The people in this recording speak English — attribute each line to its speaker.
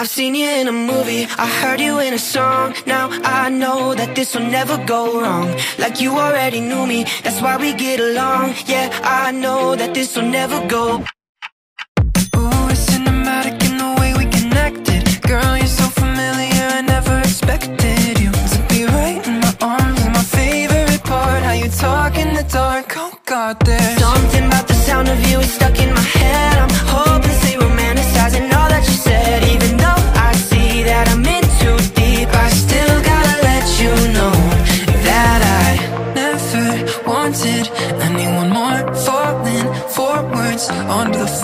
Speaker 1: I've seen you in a movie, I heard you in a song. Now I know that this will never go wrong. Like you already knew me, that's why we get along. Yeah, I know that this will never go. Ooh, it's cinematic in the way we connected. Girl, you're so familiar, I never expected you To be right in my arms. My favorite part How you talk in the dark, oh God, there's Something about the sound of wanted. Anyone more falling forwards onto the floor?